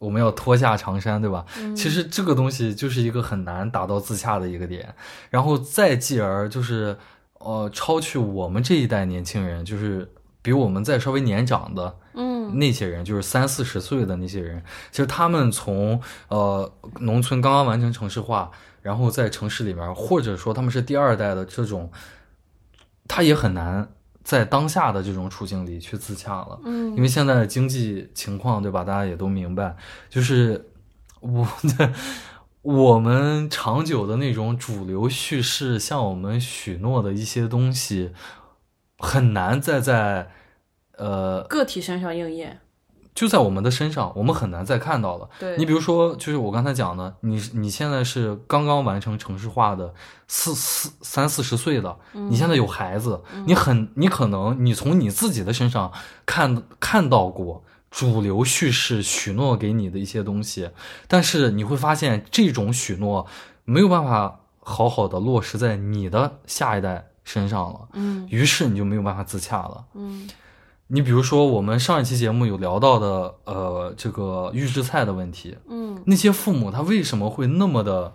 我们要脱下长衫，对吧？其实这个东西就是一个很难达到自洽的一个点，然后再继而就是，呃，超去我们这一代年轻人，就是比我们再稍微年长的，嗯，那些人，就是三四十岁的那些人，其实他们从呃农村刚刚完成城市化，然后在城市里面，或者说他们是第二代的这种，他也很难。在当下的这种处境里去自洽了，嗯，因为现在的经济情况，对吧？大家也都明白，就是我我们长久的那种主流叙事向我们许诺的一些东西，很难再在呃个体身上应验。就在我们的身上，我们很难再看到了。对你比如说，就是我刚才讲的，你你现在是刚刚完成城市化的四四三四十岁的，你现在有孩子，你很你可能你从你自己的身上看看到过主流叙事许诺给你的一些东西，但是你会发现这种许诺没有办法好好的落实在你的下一代身上了。嗯，于是你就没有办法自洽了。嗯。你比如说，我们上一期节目有聊到的，呃，这个预制菜的问题，嗯，那些父母他为什么会那么的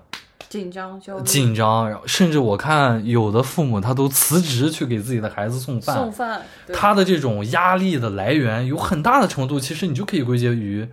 紧张？就紧张，甚至我看有的父母他都辞职去给自己的孩子送饭。送饭，他的这种压力的来源有很大的程度，其实你就可以归结于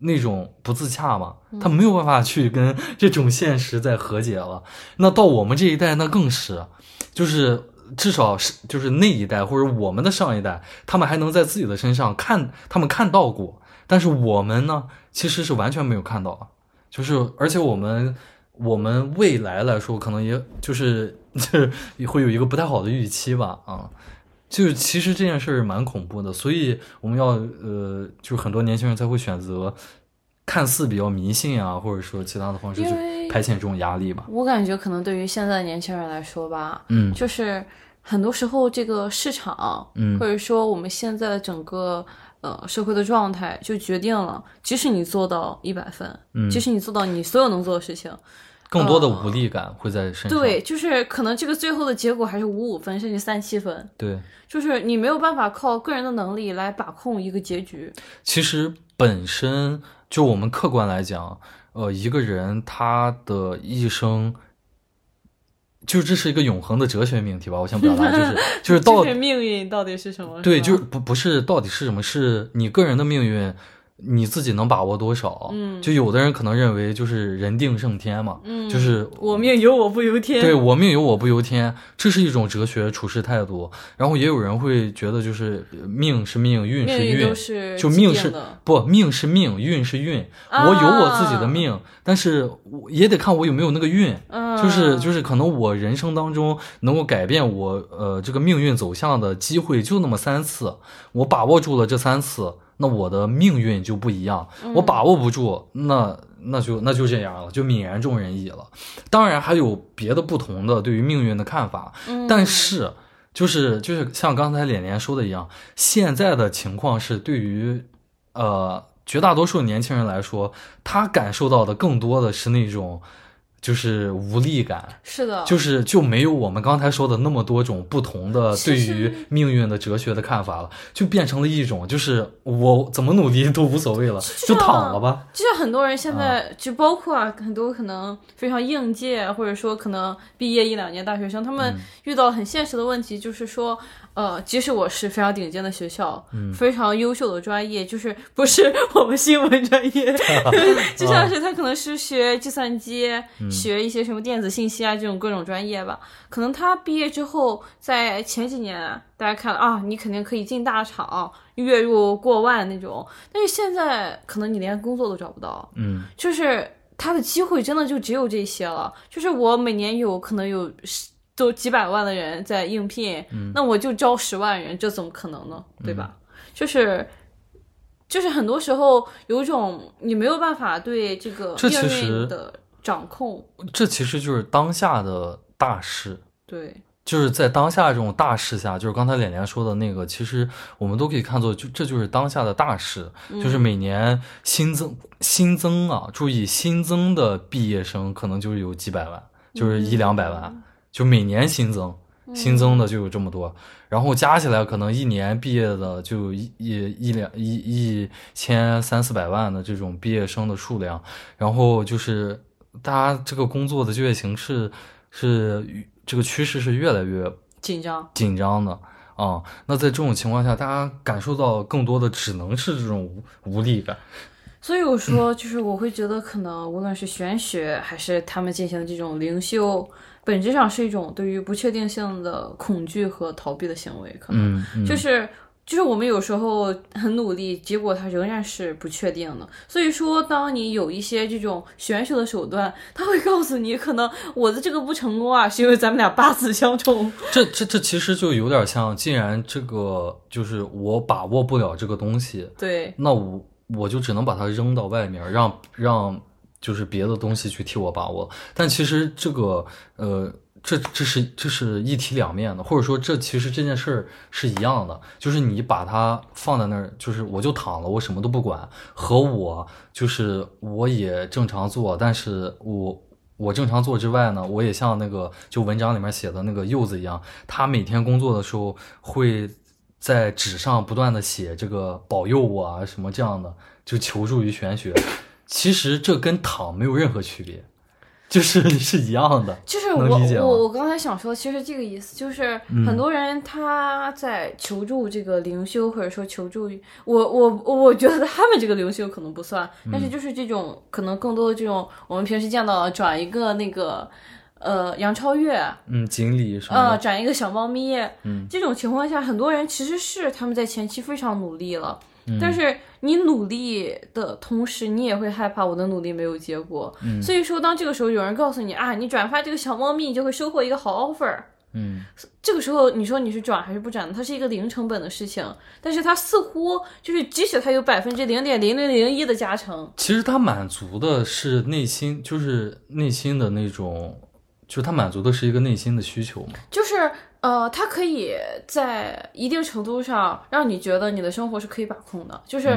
那种不自洽嘛，他没有办法去跟这种现实在和解了。那到我们这一代，那更是，就是。至少是就是那一代或者我们的上一代，他们还能在自己的身上看，他们看到过，但是我们呢，其实是完全没有看到，就是而且我们我们未来来说，可能也就是就是会有一个不太好的预期吧，啊，就是其实这件事儿蛮恐怖的，所以我们要呃，就是很多年轻人才会选择。看似比较迷信啊，或者说其他的方式去排遣这种压力吧。我感觉可能对于现在的年轻人来说吧，嗯，就是很多时候这个市场，嗯，或者说我们现在的整个呃社会的状态，就决定了，即使你做到一百分，嗯，即使你做到你所有能做的事情，更多的无力感会在身上。对，就是可能这个最后的结果还是五五分，甚至三七分。对，就是你没有办法靠个人的能力来把控一个结局。其实本身就我们客观来讲，呃，一个人他的一生。就这是一个永恒的哲学命题吧，我想表达就是 就是到命运到底是什么？对，就是不不是到底是什么？是你个人的命运。你自己能把握多少？嗯，就有的人可能认为就是人定胜天嘛，嗯，就是我命由我不由天。对我命由我不由天，这是一种哲学处事态度。然后也有人会觉得就是命是命，运是运，就命是不命是命，运是运。我有我自己的命，但是也得看我有没有那个运。嗯就是就是可能我人生当中能够改变我呃这个命运走向的机会就那么三次，我把握住了这三次。那我的命运就不一样，我把握不住，那那就那就这样了，就泯然众人矣了。当然还有别的不同的对于命运的看法，但是就是就是像刚才脸脸说的一样，现在的情况是对于呃绝大多数年轻人来说，他感受到的更多的是那种。就是无力感，是的，就是就没有我们刚才说的那么多种不同的对于命运的哲学的看法了，就变成了一种，就是我怎么努力都无所谓了，就躺了吧。就像很多人现在，就包括啊，很多可能非常应届，或者说可能毕业一两年大学生，他们遇到很现实的问题，就是说。呃，即使我是非常顶尖的学校，非常优秀的专业，就是不是我们新闻专业，就像是他可能是学计算机，学一些什么电子信息啊这种各种专业吧。可能他毕业之后，在前几年大家看啊，你肯定可以进大厂，月入过万那种。但是现在可能你连工作都找不到，嗯，就是他的机会真的就只有这些了。就是我每年有可能有。都几百万的人在应聘，那我就招十万人，这怎么可能呢？对吧？就是，就是很多时候有一种你没有办法对这个命运的掌控。这其实就是当下的大事。对，就是在当下这种大事下，就是刚才脸脸说的那个，其实我们都可以看作就这就是当下的大事，就是每年新增新增啊，注意新增的毕业生可能就是有几百万，就是一两百万。就每年新增，新增的就有这么多，然后加起来可能一年毕业的就一一两一一千三四百万的这种毕业生的数量，然后就是大家这个工作的就业形势是这个趋势是越来越紧张紧张的啊。那在这种情况下，大家感受到更多的只能是这种无无力感。所以我说，就是我会觉得，可能无论是玄学还是他们进行的这种灵修。本质上是一种对于不确定性的恐惧和逃避的行为，可能就是就是我们有时候很努力，结果它仍然是不确定的。所以说，当你有一些这种玄学的手段，他会告诉你，可能我的这个不成功啊，是因为咱们俩八字相冲。这这这其实就有点像，既然这个就是我把握不了这个东西，对，那我我就只能把它扔到外面，让让。就是别的东西去替我把握，但其实这个，呃，这这是这是一体两面的，或者说这其实这件事儿是一样的，就是你把它放在那儿，就是我就躺了，我什么都不管，和我就是我也正常做，但是我我正常做之外呢，我也像那个就文章里面写的那个柚子一样，他每天工作的时候会在纸上不断的写这个保佑我啊什么这样的，就求助于玄学。其实这跟躺没有任何区别，就是是一样的。就是我我我刚才想说，其实这个意思就是很多人他在求助这个灵修，或者说求助于我我我觉得他们这个灵修可能不算，但是就是这种可能更多的这种我们平时见到的转一个那个呃杨超越，嗯锦鲤什么，呃转一个小猫咪，嗯这种情况下，很多人其实是他们在前期非常努力了。但是你努力的同时，你也会害怕我的努力没有结果。所以说，当这个时候有人告诉你啊，你转发这个小猫咪，你就会收获一个好 offer。嗯，这个时候你说你是转还是不转？它是一个零成本的事情，但是它似乎就是即使它有百分之零点零零零一的加成，其实它满足的是内心，就是内心的那种，就是它满足的是一个内心的需求嘛。就是呃，它可以在一定程度上让你觉得你的生活是可以把控的，就是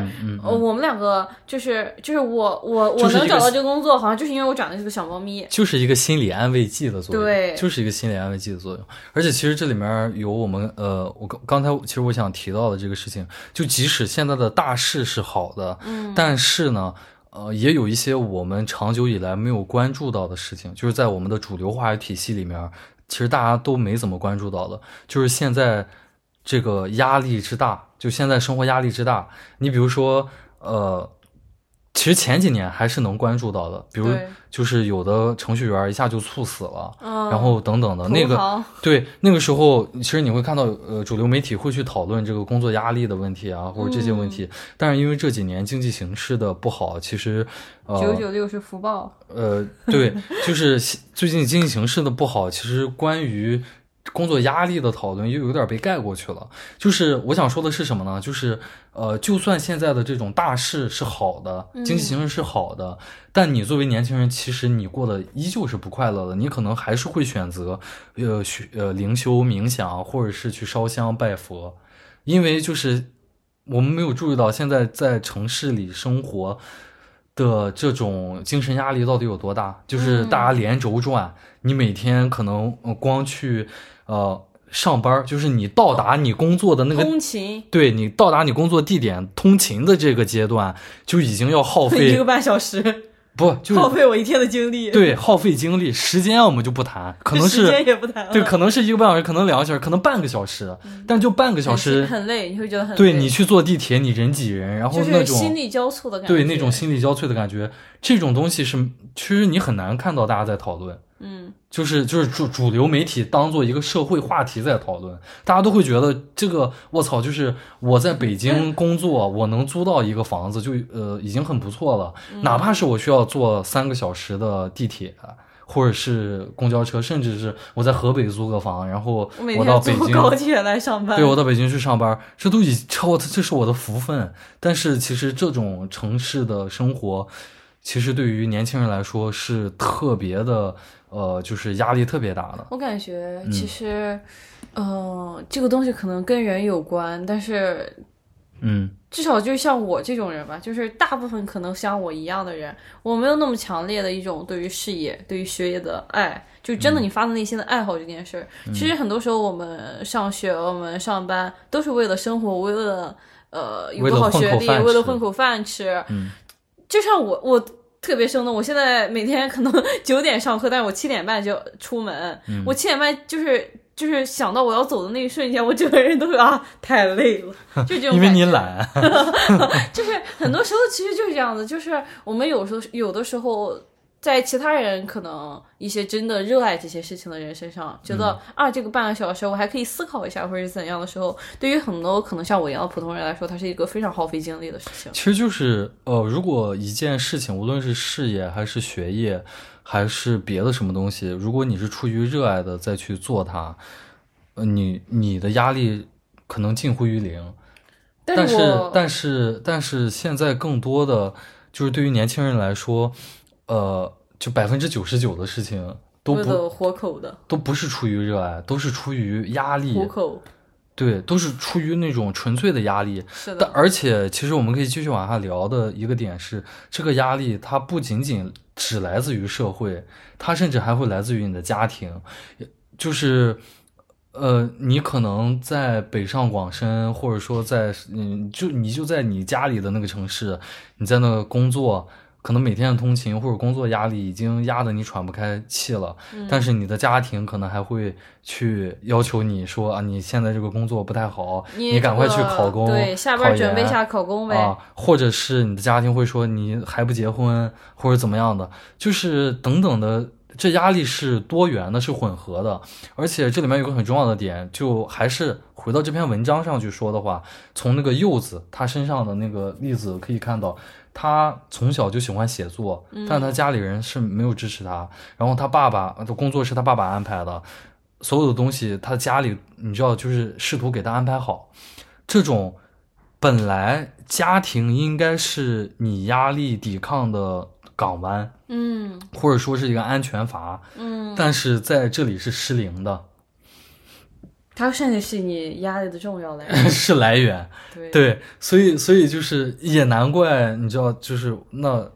呃，我们两个就是就是我我我能找到这个工作，好像就是因为我长得是个小猫咪，就是一个心理安慰剂的作用，对，就是一个心理安慰剂的作用。而且其实这里面有我们呃，我刚刚才其实我想提到的这个事情，就即使现在的大势是好的，嗯，但是呢，呃，也有一些我们长久以来没有关注到的事情，就是在我们的主流话语体系里面。其实大家都没怎么关注到的，就是现在这个压力之大，就现在生活压力之大。你比如说，呃。其实前几年还是能关注到的，比如就是有的程序员一下就猝死了，然后等等的那个，对那个时候，其实你会看到，呃，主流媒体会去讨论这个工作压力的问题啊，或者这些问题。但是因为这几年经济形势的不好，其实九九六是福报。呃，对，就是 最近经济形势的不好，其实关于。工作压力的讨论又有点被盖过去了。就是我想说的是什么呢？就是呃，就算现在的这种大势是好的，经济形势是好的，但你作为年轻人，其实你过得依旧是不快乐的。你可能还是会选择呃学呃灵修冥想，或者是去烧香拜佛，因为就是我们没有注意到现在在城市里生活的这种精神压力到底有多大。就是大家连轴转，你每天可能光去。呃，上班就是你到达你工作的那个通勤，对你到达你工作地点通勤的这个阶段，就已经要耗 费一个半小时，不 就耗费我一天的精力？对，耗费精力，时间我们就不谈，可能是时间也不谈，对，可能是一个半小时，可能两个小时，可能半个小时，但就半个小时很累，你会觉得很对你去坐地铁，你人挤人，然后那种心力交瘁的感觉，对那种心力交瘁的感觉，这种东西是其实你很难看到大家在讨论。嗯，就是就是主主流媒体当做一个社会话题在讨论，大家都会觉得这个我操，就是我在北京工作，我能租到一个房子就呃已经很不错了，哪怕是我需要坐三个小时的地铁或者是公交车，甚至是我在河北租个房，然后我到北京高铁来上班，对我到北京去上班，这都已超这是我的福分。但是其实这种城市的生活，其实对于年轻人来说是特别的。呃，就是压力特别大的。我感觉其实，嗯，这个东西可能跟人有关，但是，嗯，至少就像我这种人吧，就是大部分可能像我一样的人，我没有那么强烈的一种对于事业、对于学业的爱，就真的你发自内心的爱好这件事儿。其实很多时候我们上学、我们上班都是为了生活，为了呃有个好学历，为了混口饭吃。嗯，就像我我。特别生动，我现在每天可能 九点上课，但是我七点半就出门。我七点半就是就是想到我要走的那一瞬间，我整个人都啊太累了，就这种。因为你懒。就是很多时候其实就是这样子，就是我们有时候有的时候。在其他人可能一些真的热爱这些事情的人身上，觉得啊，这个半个小时我还可以思考一下，或者是怎样的时候，对于很多可能像我一样的普通人来说，它是一个非常耗费精力的事情。其实就是呃，如果一件事情，无论是事业还是学业，还是别的什么东西，如果你是出于热爱的再去做它，呃，你你的压力可能近乎于零。但是但是但是现在更多的就是对于年轻人来说。呃，就百分之九十九的事情都不活口的，都不是出于热爱，都是出于压力。活口，对，都是出于那种纯粹的压力。是的。而且，其实我们可以继续往下聊的一个点是，这个压力它不仅仅只来自于社会，它甚至还会来自于你的家庭。就是，呃，你可能在北上广深，或者说在嗯，就你就在你家里的那个城市，你在那工作。可能每天的通勤或者工作压力已经压得你喘不开气了，但是你的家庭可能还会去要求你说啊，你现在这个工作不太好，你赶快去考公，对，下班准备下考公呗。啊，或者是你的家庭会说你还不结婚或者怎么样的，就是等等的，这压力是多元的，是混合的。而且这里面有个很重要的点，就还是回到这篇文章上去说的话，从那个柚子他身上的那个例子可以看到。他从小就喜欢写作，但他家里人是没有支持他。然后他爸爸的工作是他爸爸安排的，所有的东西他家里你知道，就是试图给他安排好。这种本来家庭应该是你压力抵抗的港湾，嗯，或者说是一个安全阀，嗯，但是在这里是失灵的。它甚至是你压力的重要来源。是来源。对对，所以所以就是也难怪，你知道，就是那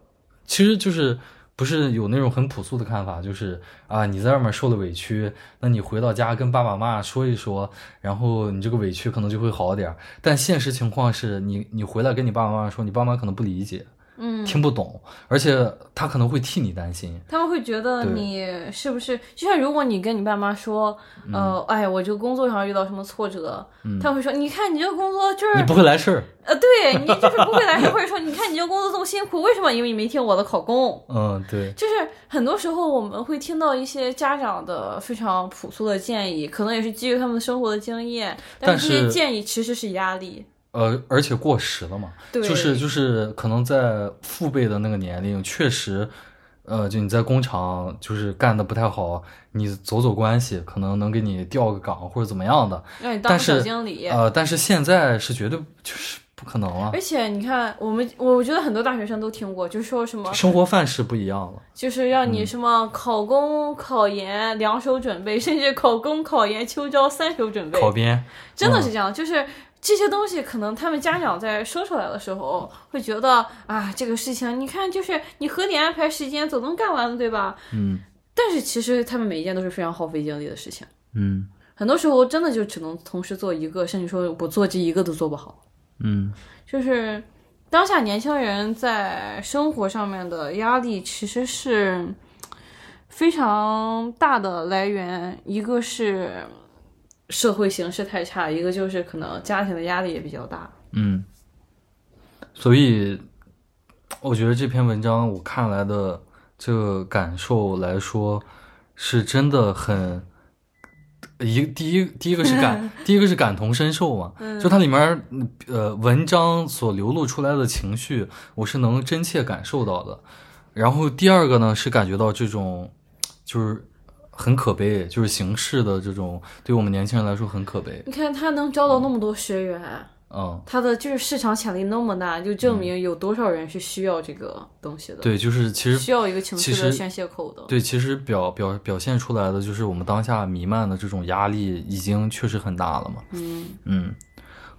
其实就是不是有那种很朴素的看法，就是啊，你在外面受了委屈，那你回到家跟爸爸妈妈说一说，然后你这个委屈可能就会好点儿。但现实情况是你你回来跟你爸爸妈妈说，你爸妈可能不理解，嗯，听不懂，而且他可能会替你担心。他们会觉得你是不是就像如果你跟你爸妈说，嗯呃，哎，我这个工作上遇到什么挫折，他们会说，你看你这个工作就是你不会来事儿，呃，对你就是不会来事儿，或者说你看你这个工作这么辛苦，为什么？因为你没听我的考公。嗯，对，就是很多时候我们会听到一些家长的非常朴素的建议，可能也是基于他们生活的经验，但是这些建议其实是压力。呃，而且过时了嘛，对。就是就是可能在父辈的那个年龄，确实，呃，就你在工厂就是干的不太好，你走走关系，可能能给你调个岗或者怎么样的，让你。当但是小经理，呃，但是现在是绝对就是不可能了而，且你看，我们我觉得很多大学生都听过，就说什么，生活范式不一样了，就是让你什么考公、考研两手准备，甚至考公、考研、秋招三手准备，考编，真的是这样，就是这些东西，可能他们家长在说出来的时候，会觉得啊，这个事情，你看，就是你合理安排时间，总能干完的，对吧？嗯。但是其实他们每一件都是非常耗费精力的事情，嗯。很多时候真的就只能同时做一个，甚至说我做这一个都做不好。嗯。就是当下年轻人在生活上面的压力，其实是非常大的来源，一个是社会形势太差，一个就是可能家庭的压力也比较大。嗯，所以我觉得这篇文章我看来的这个感受来说，是真的很一第一第一个是感 第一个是感同身受嘛，就它里面嗯呃文章所流露出来的情绪，我是能真切感受到的。然后第二个呢是感觉到这种就是很可悲，就是形式的这种对我们年轻人来说很可悲。你看他能招到那么多学员，嗯，他的就是市场潜力那么大，就证明有多少人是需要这个东西的，对，就是其实需要一个情绪的宣泄口的。对，其实表表表现出来的就是我们当下弥漫的这种压力已经确实很大了嘛。嗯，嗯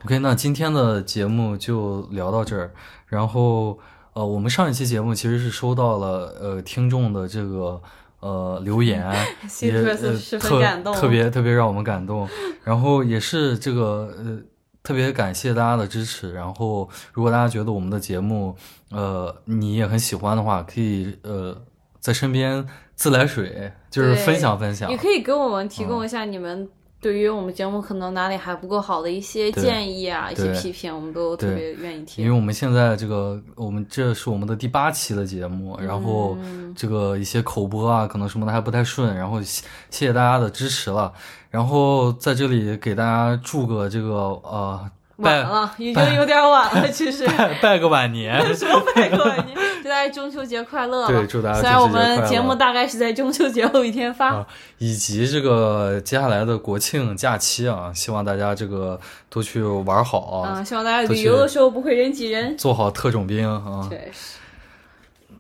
，OK，那今天的节目就聊到这儿。然后呃，我们上一期节目其实是收到了呃听众的这个呃留言，也呃特特别特别让我们感动。然后也是这个呃。特别感谢大家的支持，然后如果大家觉得我们的节目，呃，你也很喜欢的话，可以呃在身边自来水，就是分享分享也。可以给我们提供一下你们对于我们节目可能哪里还不够好的一些建议啊，一些批评，我们都特别愿意听。因。为我们现在这个，我们这是我们的第八期的节目，然后嗯这个一些口播啊，可能什么的还不太顺，然后谢谢谢大家的支持了，然后在这里给大家祝个这个呃拜晚了，已经有点晚了，其实。拜拜个晚年，什么拜个晚年？祝大家中秋节快乐吧！对祝大家虽然我中秋节快乐们节目大概是在中秋节后一天发，啊，以及这个接下来的国庆假期啊，希望大家这个都去玩好啊，嗯，希望大家旅游的时候不会人挤人。做好特种兵啊，确实，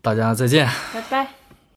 大家再见。拜拜。